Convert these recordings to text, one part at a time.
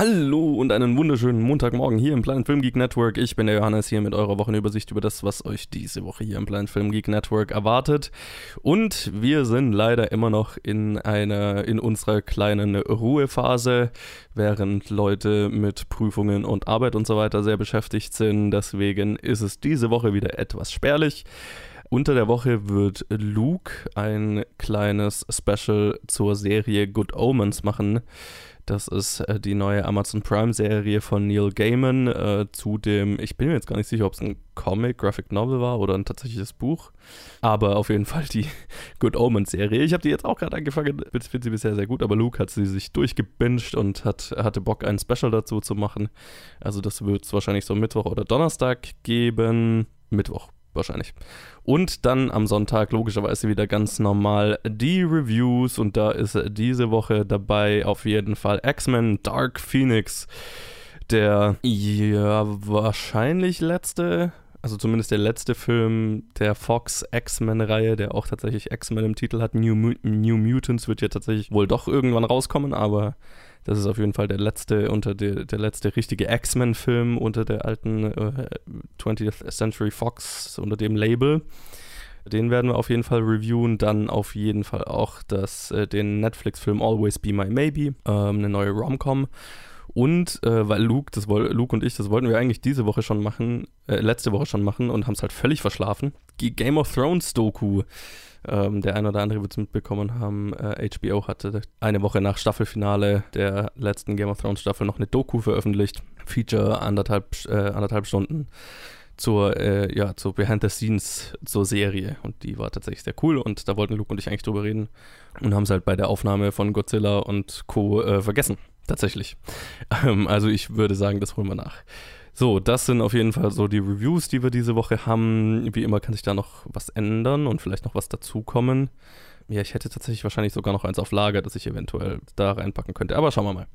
Hallo und einen wunderschönen Montagmorgen hier im Planet Film Geek Network. Ich bin der Johannes hier mit eurer Wochenübersicht über das, was euch diese Woche hier im Planet Film Geek Network erwartet. Und wir sind leider immer noch in einer, in unserer kleinen Ruhephase, während Leute mit Prüfungen und Arbeit und so weiter sehr beschäftigt sind. Deswegen ist es diese Woche wieder etwas spärlich. Unter der Woche wird Luke ein kleines Special zur Serie Good Omens machen. Das ist äh, die neue Amazon Prime-Serie von Neil Gaiman äh, zu dem, ich bin mir jetzt gar nicht sicher, ob es ein Comic, Graphic Novel war oder ein tatsächliches Buch, aber auf jeden Fall die Good Omens-Serie. Ich habe die jetzt auch gerade angefangen, finde sie bisher sehr gut, aber Luke hat sie sich durchgebinged und hat, hatte Bock, ein Special dazu zu machen. Also das wird es wahrscheinlich so Mittwoch oder Donnerstag geben. Mittwoch wahrscheinlich. Und dann am Sonntag logischerweise wieder ganz normal die Reviews und da ist diese Woche dabei auf jeden Fall X-Men Dark Phoenix. Der ja wahrscheinlich letzte, also zumindest der letzte Film der Fox X-Men-Reihe, der auch tatsächlich X-Men im Titel hat. New, New Mutants wird ja tatsächlich wohl doch irgendwann rauskommen, aber das ist auf jeden Fall der letzte unter der, der letzte richtige X-Men-Film unter der alten äh, 20th Century Fox, unter dem Label. Den werden wir auf jeden Fall reviewen. Dann auf jeden Fall auch das, äh, den Netflix-Film Always Be My Maybe, ähm, eine neue Rom-Com. Und äh, weil Luke, das Luke und ich, das wollten wir eigentlich diese Woche schon machen, äh, letzte Woche schon machen und haben es halt völlig verschlafen. Die Game of Thrones Doku ähm, der ein oder andere wird es mitbekommen haben. Äh, HBO hatte eine Woche nach Staffelfinale der letzten Game of Thrones Staffel noch eine Doku veröffentlicht. Feature anderthalb, äh, anderthalb Stunden zur, äh, ja, zur Behind the Scenes zur Serie. Und die war tatsächlich sehr cool und da wollten Luke und ich eigentlich drüber reden und haben es halt bei der Aufnahme von Godzilla und Co. Äh, vergessen. Tatsächlich. Ähm, also ich würde sagen, das holen wir nach. So, das sind auf jeden Fall so die Reviews, die wir diese Woche haben. Wie immer kann sich da noch was ändern und vielleicht noch was dazukommen. Ja, ich hätte tatsächlich wahrscheinlich sogar noch eins auf Lager, das ich eventuell da reinpacken könnte. Aber schauen wir mal.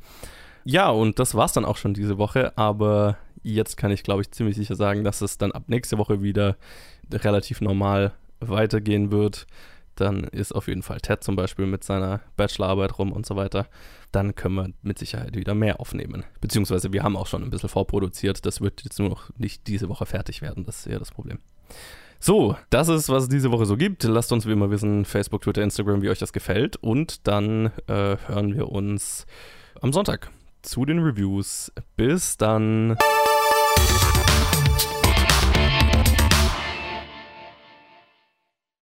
Ja, und das war's dann auch schon diese Woche. Aber jetzt kann ich, glaube ich, ziemlich sicher sagen, dass es dann ab nächste Woche wieder relativ normal weitergehen wird dann ist auf jeden Fall Ted zum Beispiel mit seiner Bachelorarbeit rum und so weiter. Dann können wir mit Sicherheit wieder mehr aufnehmen. Beziehungsweise wir haben auch schon ein bisschen vorproduziert. Das wird jetzt nur noch nicht diese Woche fertig werden. Das ist eher das Problem. So, das ist, was es diese Woche so gibt. Lasst uns wie immer wissen, Facebook, Twitter, Instagram, wie euch das gefällt. Und dann äh, hören wir uns am Sonntag zu den Reviews. Bis dann.